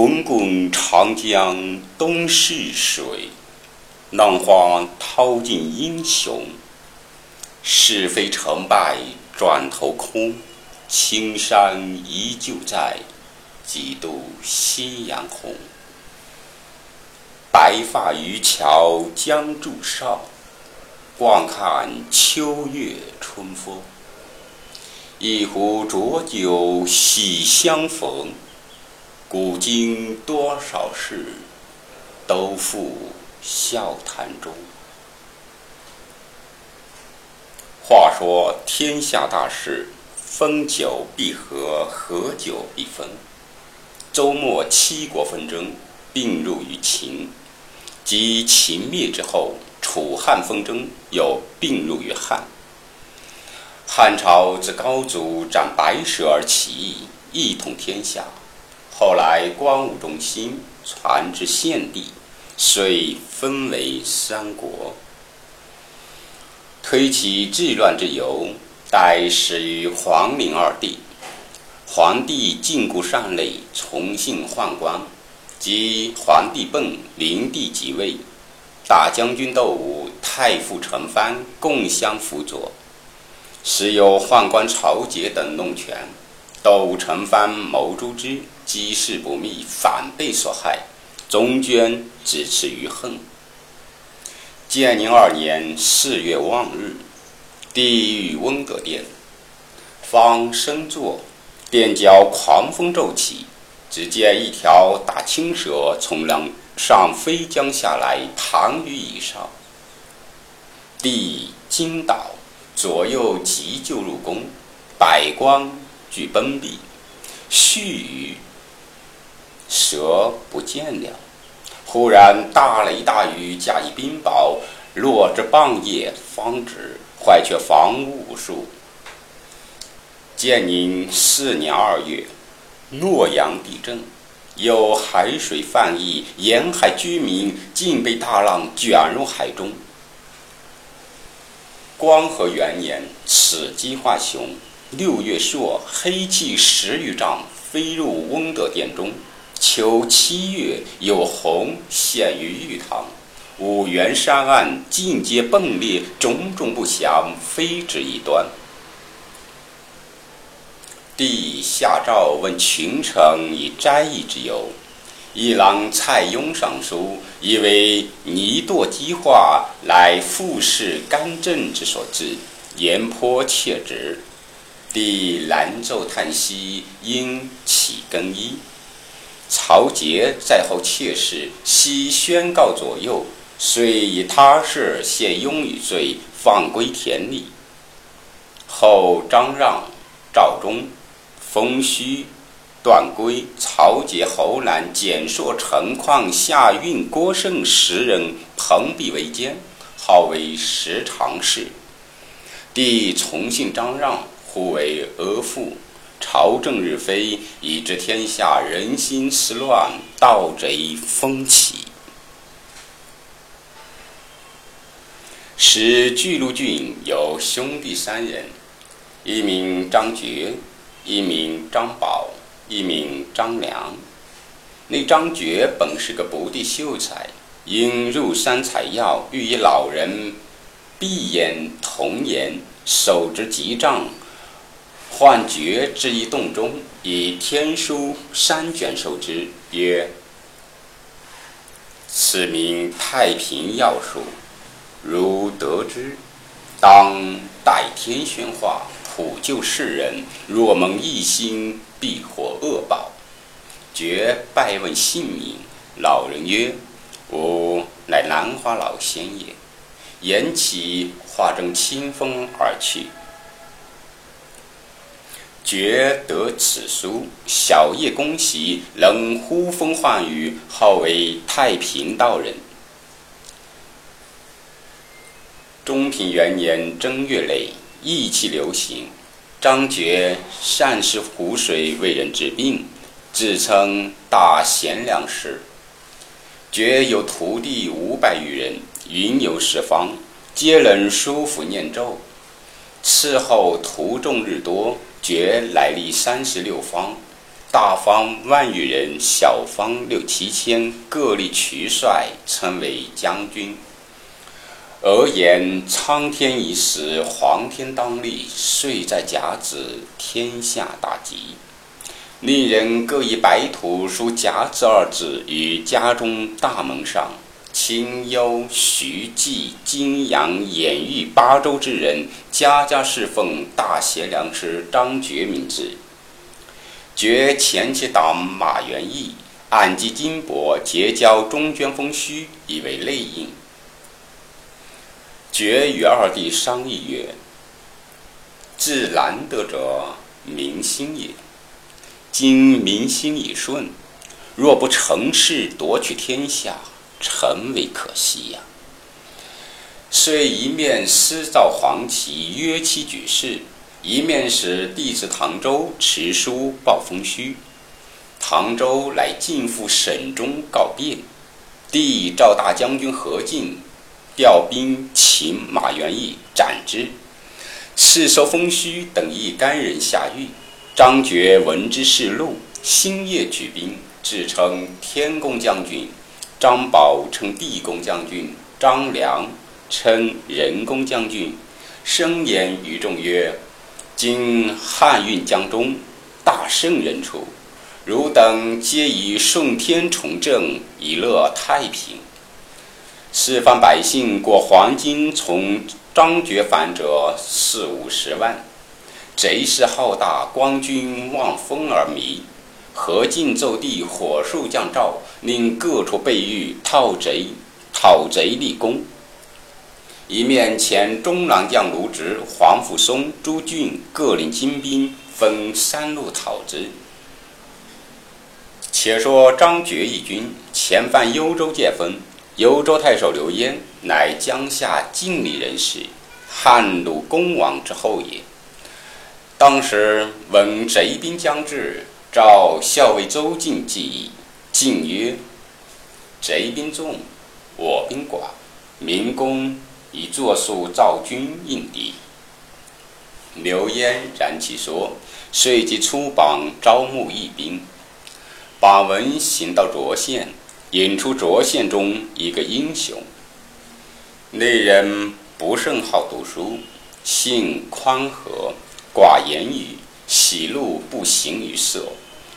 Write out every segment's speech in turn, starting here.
滚滚长江东逝水，浪花淘尽英雄。是非成败转头空，青山依旧在，几度夕阳红。白发渔樵江渚上，惯看秋月春风。一壶浊酒喜相逢，古今多少事，都付笑谈中。话说天下大事，分久必合，合久必分。周末七国纷争并入于秦，及秦灭之后，楚汉纷争又并入于汉。汉朝自高祖斩白蛇而起义，一统天下。后来光武中兴，传至献帝，遂分为三国。推其治乱之由，待始于皇陵二帝。皇帝禁锢善类，崇信宦官，即皇帝崩，灵帝即位，大将军窦武、太傅陈蕃共相辅佐。时有宦官曹节等弄权，窦武、陈蕃谋诛之，机事不密，反被所害，终捐自持于恨。建宁二年四月望日，帝遇温德殿，方升座，殿角狂风骤起，只见一条大青蛇从梁上飞将下来，躺于椅上。帝惊倒。左右急救入宫，百官俱奔避。须臾，蛇不见了。忽然大雷大雨，加以冰雹，落至半夜方止，坏却房屋无数。建宁四年二月，洛阳地震，有海水泛溢，沿海居民竟被大浪卷入海中。光和元年，此鸡化雄。六月朔，黑气十余丈，飞入翁德殿中。秋七月，有鸿现于玉堂。五原山岸尽皆迸裂，种种不祥，非止一端。帝下诏问群臣以斋意之由。一郎蔡邕上书，以为泥堕积化，乃富士干政之所致，言颇切直。帝兰奏叹息，应起更衣。曹节在后妾室，悉宣告左右，遂以他事陷雍于罪，放归田里。后张让、赵忠、封虚。段珪、曹节、侯兰、简硕、陈况、夏运、郭盛十人朋比为奸，号为十常侍。帝崇信张让，呼为阿父。朝政日非，以致天下人心思乱，盗贼风起。使巨鹿郡有兄弟三人，一名张觉，一名张宝。一名张良，那张觉本是个不第秀才，因入山采药，欲与老人闭眼童颜，手执急杖，唤觉至一洞中，以天书三卷授之，曰：“此名太平要术，如得之，当代天宣化，普救世人。若蒙一心。”必获恶报。觉拜问姓名，老人曰：“吾乃兰花老仙也。”言起，化成清风而去。觉得此书，小夜恭喜，能呼风唤雨，号为太平道人。中平元年正月内，疫气流行。张觉善施湖水，为人治病，自称大贤良师。觉有徒弟五百余人，云游四方，皆能书符念咒。此后徒众日多，觉来历三十六方，大方万余人，小方六七千，各立渠帅，称为将军。而言苍天已死，黄天当立，岁在甲子，天下大吉。令人各以白土书“甲子”二字于家中大门上。清幽、徐记、金阳、兖豫八州之人，家家侍奉大贤良师张觉名字。觉前期党马元义，暗记金帛，结交中捐风虚，以为内应。觉与二弟商议曰：“自难得者，民心也。今民心已顺，若不成事夺取天下。”诚为可惜呀！虽一面私造黄旗约期举事，一面使弟子唐周持书报封虚。唐周来进赴省中告变，帝召大将军何进，调兵擒马元义，斩之。赐收封虚等一干人下狱。张觉闻之事怒，星夜举兵，自称天公将军。张宝称地公将军，张良称人公将军，声言于众曰：“今汉运江中，大圣人出，汝等皆以顺天从政，以乐太平。四方百姓过黄金从张觉反者四五十万，贼势浩大，光军望风而靡。”何进奏帝，火速降诏，令各处备御，讨贼，讨贼立功。一面前中郎将卢植、黄甫松、朱俊各领精兵，分三路讨之。且说张觉一军前犯幽州界分，幽州太守刘焉乃江夏晋里人士，汉鲁公王之后也。当时闻贼兵将至。召校尉周进计议，进曰：“贼兵众，我兵寡，民工以作数造军应敌。”刘焉然其说，遂即出榜招募义兵。榜文行到涿县，引出涿县中一个英雄。那人不甚好读书，性宽和，寡言语。喜怒不形于色，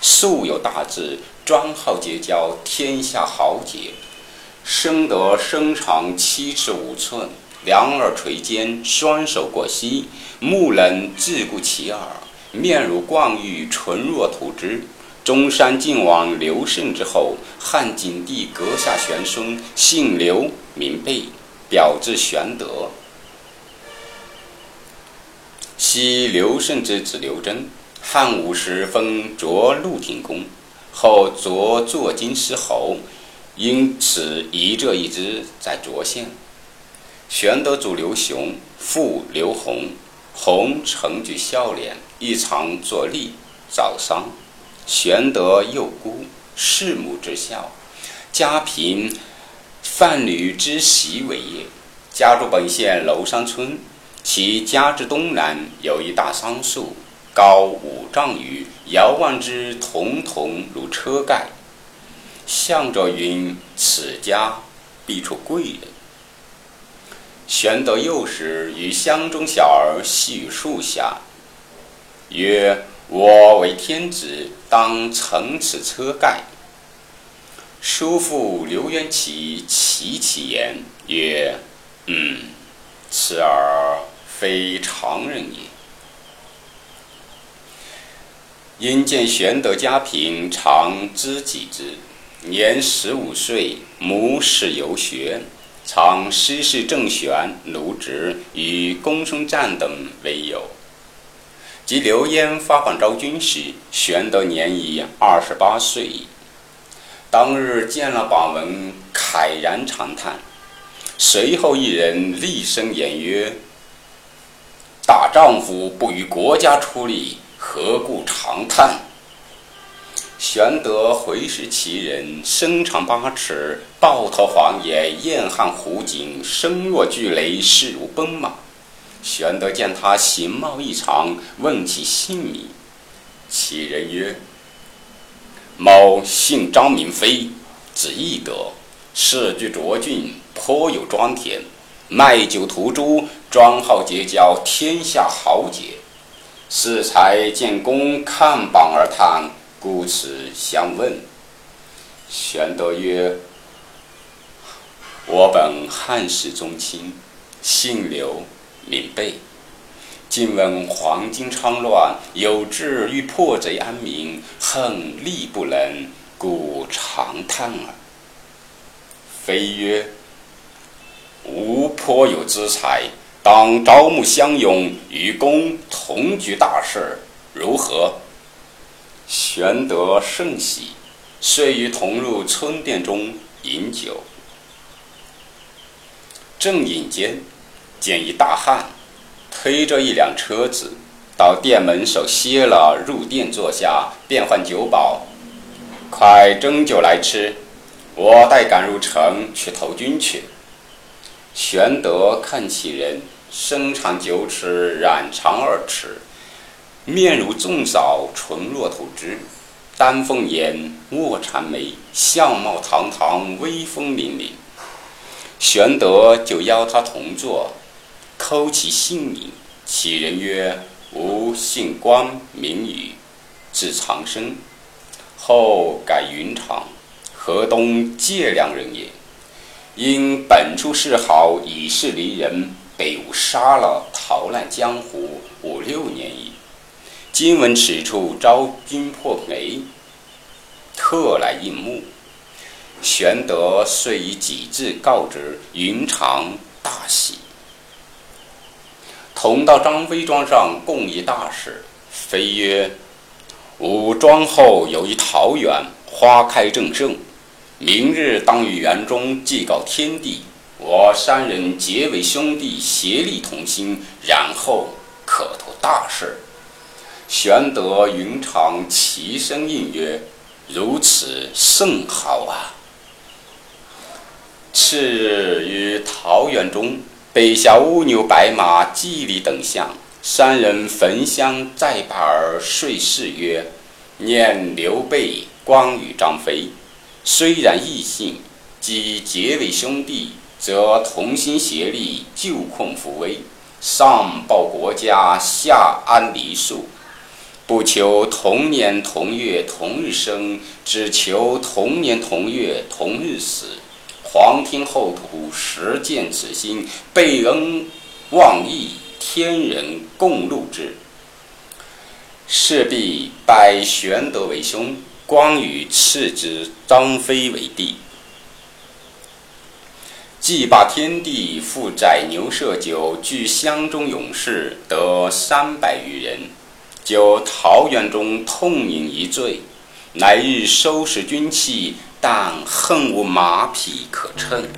素有大志，专好结交天下豪杰。生得身长七尺五寸，两耳垂肩，双手过膝，目能自顾其耳，面如冠玉，唇若涂脂。中山靖王刘胜之后，汉景帝阁下玄孙，姓刘，名备，表字玄德。昔刘胜之子刘真，汉武时封卓鹿亭公，后擢坐金师侯，因此遗这一支在涿县。玄德祖刘雄，父刘弘，弘承举孝廉，一常作吏，早丧。玄德幼孤，弑母之孝，家贫，贩女之习为业，家住本县娄山村。其家之东南有一大桑树，高五丈余，遥望之，彤彤如车盖。向者云：“此家必出贵人。”玄德幼时与乡中小儿戏于树下，曰：“我为天子，当乘此车盖。”叔父刘元起其其言曰：“嗯，此儿。”非常人也。因见玄德家贫，常知己之。年十五岁，母使游学，常师事郑玄、卢植与公孙瓒等为友。及刘焉发榜招军时，玄德年已二十八岁。当日见了榜文，慨然长叹。随后一人厉声言曰。大丈夫不与国家出力，何故长叹？玄德回视其人，身长八尺，豹头黄眼，燕汉虎颈，声若巨雷，势如奔马。玄德见他形貌异常，问其姓名。其人曰：“某姓张名飞，字翼德，世居涿郡，颇有庄田，卖酒屠猪，庄好结交天下豪杰。适才见公看榜而叹，故此相问。玄德曰：“我本汉室宗亲，姓刘，名备。今闻黄巾昌乱，有志欲破贼安民，恨力不能，故长叹耳。”飞曰：“吾颇有资财。”当招募乡勇，与公同举大事，如何？玄德甚喜，遂与同入村店中饮酒。正饮间，见一大汉推着一辆车子到店门首歇了，入店坐下，便唤酒保：“快斟酒来吃，我待赶入城去投军去。”玄德看其人，身长九尺，髯长二尺，面如重枣，唇若涂脂，丹凤眼，卧蚕眉，相貌堂堂，威风凛凛。玄德就邀他同坐，叩其姓名。其人曰：“吾姓关，名羽，字长生，后改云长，河东解良人也。”因本处嗜好，以示离人，被吾杀了，逃难江湖五六年矣。今闻此处招军破贼，特来应募。玄德遂以己志告知云长，大喜。同到张飞庄上，共议大事。飞曰：“吾庄后有一桃园，花开正盛。”明日当于园中祭告天地，我三人结为兄弟，协力同心，然后可图大事。玄德、云长齐声应曰：“如此甚好啊！”次日于桃园中备下乌牛、白马、祭礼等项，三人焚香再拜而睡誓曰：“念刘备、关羽、张飞。”虽然异姓，即结为兄弟，则同心协力，救困扶危，上报国家，下安黎庶。不求同年同月同日生，只求同年同月同日死。皇天厚土，实践此心，备恩忘义，天人共戮之。势必拜玄德为兄。关羽次之，张飞为帝。祭罢天地，复宰牛设酒，聚乡中勇士得三百余人，就桃园中痛饮一醉。来日收拾军器，但恨无马匹可乘。